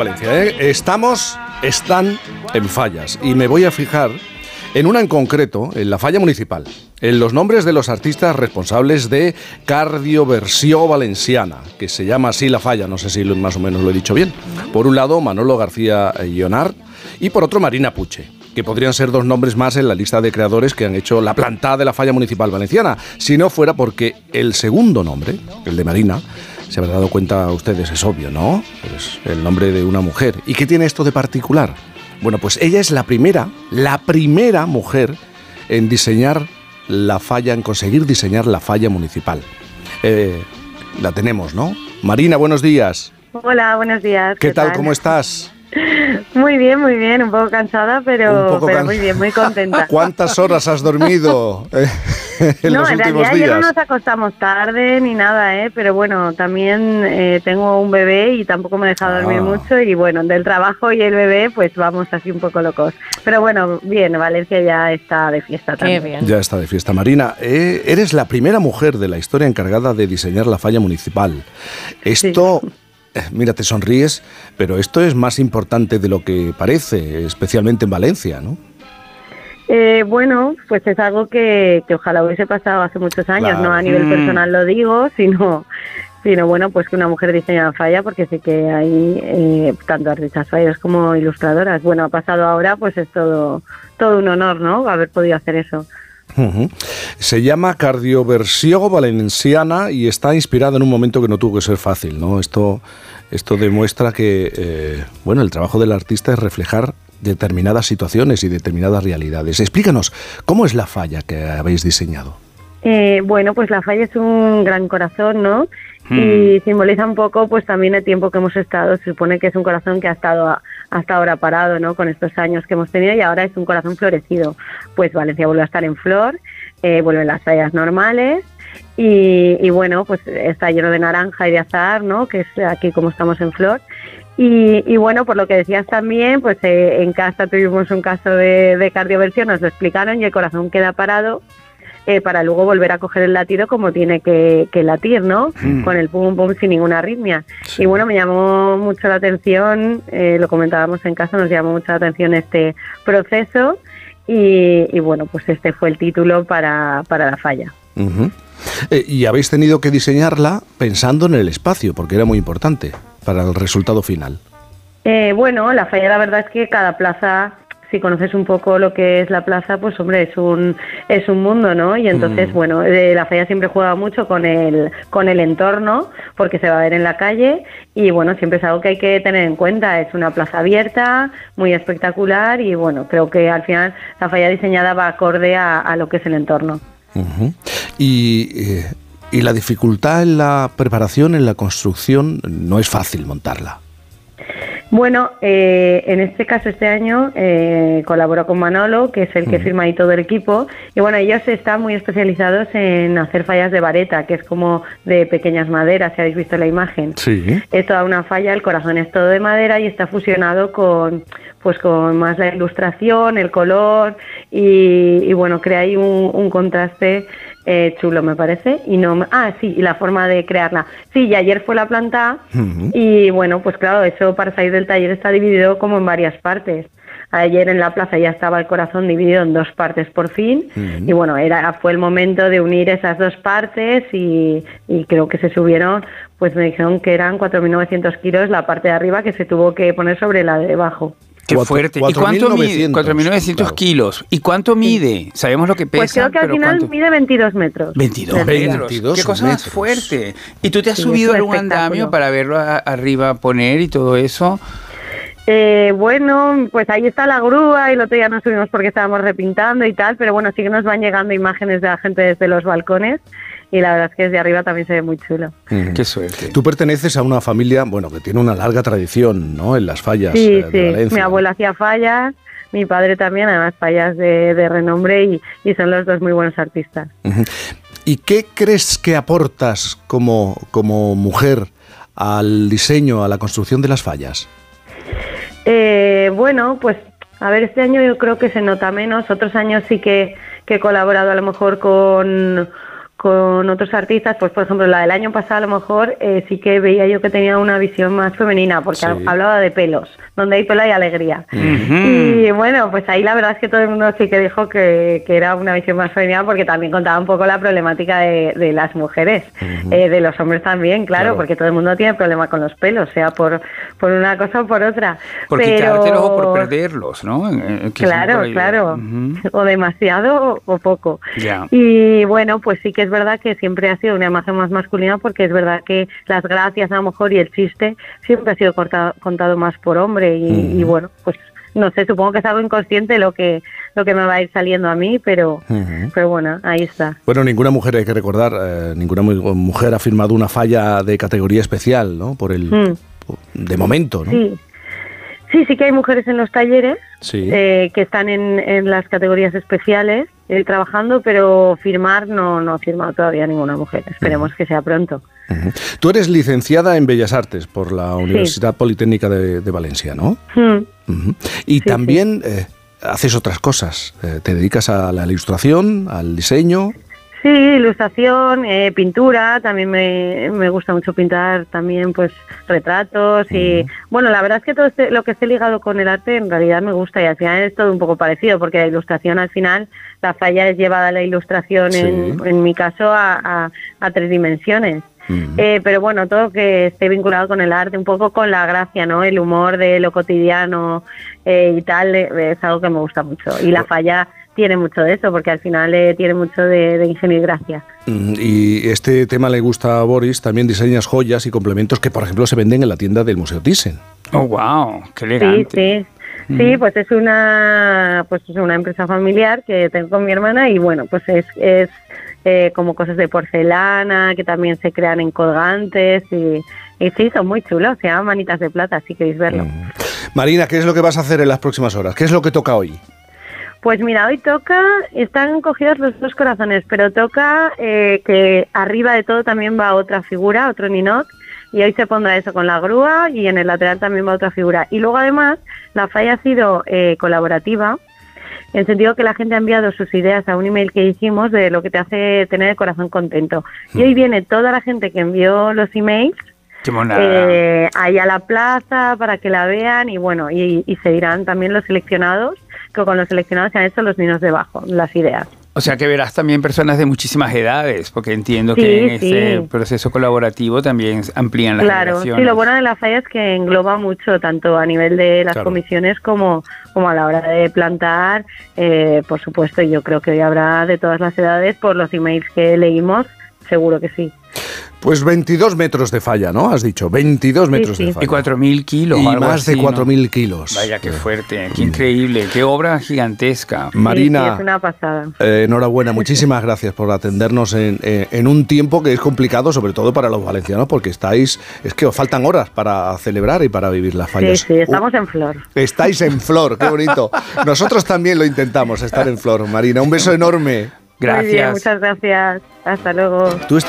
Valencia, ¿eh? Estamos, están en fallas y me voy a fijar en una en concreto, en la falla municipal, en los nombres de los artistas responsables de Cardioversión Valenciana, que se llama así la falla, no sé si más o menos lo he dicho bien. Por un lado, Manolo García Ionard y por otro, Marina Puche que podrían ser dos nombres más en la lista de creadores que han hecho la plantada de la falla municipal valenciana, si no fuera porque el segundo nombre, el de Marina, se habrán dado cuenta ustedes, es obvio, ¿no? Es el nombre de una mujer. ¿Y qué tiene esto de particular? Bueno, pues ella es la primera, la primera mujer en diseñar la falla, en conseguir diseñar la falla municipal. Eh, la tenemos, ¿no? Marina, buenos días. Hola, buenos días. ¿Qué, tal? ¿Cómo estás? Muy bien, muy bien, un poco cansada, pero, muy bien, muy contenta. ¿Cuántas horas has dormido eh, en no, en realidad Ya no nos acostamos tarde ni nada, ¿eh? pero bueno, también eh, tengo un bebé y tampoco me he dejado dormir ah. mucho y bueno, del trabajo y el bebé pues vamos así un poco locos. Pero bueno, bien, Valencia ya está de fiesta también. Ya está de fiesta. Marina, eh, eres la primera mujer de la historia encargada de diseñar la falla municipal. Esto... mira, te sonríes, pero esto es más importante de lo que parece, especialmente en Valencia, ¿no? Eh, bueno, pues es algo que, ojalá hubiese pasado hace muchos años, no a nivel mm. personal lo digo, sino, sino bueno, pues que una mujer diseña falla, porque sé que hay eh, tanto artistas fallas como ilustradoras. Bueno, ha pasado ahora, pues es todo, todo un honor, ¿no? Haber podido hacer eso. Se llama Cardioversión Valenciana y está inspirada en un momento que no tuvo que ser fácil, ¿no? Esto, esto demuestra que, eh, bueno, el trabajo del artista es reflejar determinadas situaciones y determinadas realidades. Explícanos, ¿cómo es la falla que habéis diseñado? Eh, bueno, pues la falla es un gran corazón, ¿no? Y hmm. simboliza un poco, pues también el tiempo que hemos estado. Se supone que es un corazón que ha estado hasta ahora parado, ¿no? Con estos años que hemos tenido y ahora es un corazón florecido. Pues Valencia vuelve a estar en flor, eh, vuelven las fallas normales y, bueno, pues está lleno de naranja y de azar, ¿no? Que es aquí como estamos en flor. Y, bueno, por lo que decías también, pues eh, en casa tuvimos un caso de, de cardioversión, nos lo explicaron y el corazón queda parado eh, para luego volver a coger el latido como tiene que, latir, ¿no? Mm. Con el pum pum sin ninguna arritmia. Y bueno, me llamó mucho la atención, eh, lo comentábamos en casa, nos llamó mucho la atención este proceso y, bueno, pues este fue el título para, la falla. Eh, y habéis tenido que diseñarla pensando en el espacio, porque era muy importante para el resultado final. bueno, la falla la verdad es que cada plaza si conoces un poco lo que es la plaza, pues hombre, es un, es un mundo, ¿no? Y entonces, mm. bueno, eh, la falla siempre juega mucho con el, con el entorno, porque se va a ver en la calle, y bueno, siempre es algo que hay que tener en cuenta. Es una plaza abierta, muy espectacular, y bueno, creo que al final la falla diseñada va acorde a, lo que es el entorno. Y. Eh, y la dificultad en la preparación, en la construcción, no es fácil montarla. Bueno, eh, en este caso este año eh, colaboro con Manolo, que es el que firma ahí todo el equipo, y bueno, ellos están muy especializados en hacer fallas de vareta, que es como de pequeñas maderas, si habéis visto la imagen. Sí. Es toda una falla, el corazón es todo de madera y está fusionado con pues con más la ilustración, el color y, bueno, crea ahí un contraste eh, chulo, me parece. Y no, ah, sí, y la forma de crearla. Sí, y ayer fue la planta y bueno, pues claro, eso para salir del taller está dividido como en varias partes. Ayer en la plaza ya estaba el corazón dividido en dos partes por fin y bueno, era fue el momento de unir esas dos partes y, y creo que se subieron, pues me dijeron que eran 4.900 kilos la parte de arriba que se tuvo que poner sobre la de abajo. Qué fuerte. ¿Y cuánto mide? 4.900 kilos. ¿Y cuánto mide? ¿Sabemos lo que pesa? Pues creo que al final mide 22 metros. 22 metros. Qué cosa más fuerte. ¿Y tú te has subido a algún andamio para verlo arriba poner y todo eso? Eh, bueno, pues ahí está la grúa y el otro día no subimos porque estábamos repintando y tal, pero bueno, sí que nos van llegando imágenes de la gente desde los balcones y la verdad es que desde arriba también se ve muy chulo. Qué suerte. Tú perteneces a una familia, bueno, que tiene una larga tradición, ¿no? En las fallas. Sí, eh, de sí. Mi abuela hacía fallas, mi padre también, además fallas de, renombre y, son los dos muy buenos artistas. ¿Y qué crees que aportas como, como mujer al diseño, a la construcción de las fallas? Eh, bueno, pues a ver, este año yo creo que se nota menos. Otros años sí que, que he colaborado a lo mejor con con otros artistas, pues por ejemplo la del año pasado a lo mejor eh, sí que veía yo que tenía una visión más femenina, porque hablaba de pelos, donde hay pelo hay alegría. Y bueno, pues ahí la verdad es que todo el mundo sí que dijo que, que era una visión más femenina porque también contaba un poco la problemática de, las mujeres, eh, de los hombres también, claro, porque todo el mundo tiene problema con los pelos, sea por, por una cosa o por otra. Por Pero... quitártelos o por perderlos, ¿no? claro, claro. O demasiado o, poco. Y bueno, pues sí que es verdad que siempre ha sido una imagen más masculina porque es verdad que las gracias a lo mejor y el chiste siempre ha sido contado más por hombre y, bueno, pues no sé, supongo que es algo inconsciente lo que lo que me va a ir saliendo a mí, pero, pero bueno, ahí está. Bueno, ninguna mujer, hay que recordar, eh, ninguna mujer ha firmado una falla de categoría especial, ¿no? Por el, mm. de momento, ¿no? Sí. Sí, sí que hay mujeres en los talleres eh, que están en, en, las categorías especiales eh, trabajando, pero firmar no, no ha firmado todavía ninguna mujer. Esperemos que sea pronto. Tú eres licenciada en Bellas Artes por la Universidad Politécnica de, Valencia, ¿no? Y también eh, haces otras cosas. te dedicas a la ilustración, al diseño. Sí, ilustración, eh, pintura, también me, me, gusta mucho pintar también pues retratos y bueno, la verdad es que todo este, lo que esté ligado con el arte en realidad me gusta y al final es todo un poco parecido porque la ilustración al final, la falla es llevada a la ilustración en, en, mi caso a, a, tres dimensiones. Eh, pero bueno, todo que esté vinculado con el arte, un poco con la gracia, ¿no? El humor de lo cotidiano eh, y tal, es algo que me gusta mucho. Y la falla tiene mucho de eso, porque al final eh, tiene mucho de, ingenio y gracia. Mm, y este tema le gusta a Boris, también diseñas joyas y complementos que, por ejemplo, se venden en la tienda del Museo Thyssen. Oh, wow, qué elegante. Sí, sí. Sí, pues es una pues es una empresa familiar que tengo con mi hermana y bueno, pues es, es eh, como cosas de porcelana que también se crean en colgantes y, y sí, son muy chulos, se llaman manitas de plata, si queréis verlo. Marina, ¿qué es lo que vas a hacer en las próximas horas? ¿Qué es lo que toca hoy? Pues mira, hoy toca, están cogidos los dos corazones, pero toca eh, que arriba de todo también va otra figura, otro ninot, y hoy se pondrá eso con la grúa y en el lateral también va otra figura. Y luego además la falla ha sido eh, colaborativa, en el sentido que la gente ha enviado sus ideas a un email que hicimos de lo que te hace tener el corazón contento. Y hoy viene toda la gente que envió los emails eh, ahí a la plaza para que la vean y bueno, y, y se irán también los seleccionados que con los seleccionados se han hecho los niños debajo, las ideas. O sea que verás también personas de muchísimas edades, porque entiendo que en este proceso colaborativo también amplían las Claro, sí, lo bueno de la falla es que engloba mucho, tanto a nivel de las comisiones como, como a la hora de plantar. Eh, por supuesto, yo creo que hoy habrá de todas las edades, por los emails que leímos, seguro que sí. Pues 22 metros de falla, ¿no? Has dicho, 22 metros de falla. Y 4.000 kilos. Y más de 4.000 kilos. Vaya, qué fuerte, qué increíble, qué obra gigantesca. Marina, es una pasada. Eh, enhorabuena, muchísimas gracias por atendernos en, en, un tiempo que es complicado, sobre todo para los valencianos, porque estáis, es que os faltan horas para celebrar y para vivir las fallas. Sí, sí, estamos en flor. Estáis en flor, qué bonito. Nosotros también lo intentamos, estar en flor. Marina, un beso enorme. Gracias. muchas gracias. Hasta luego. Tú estás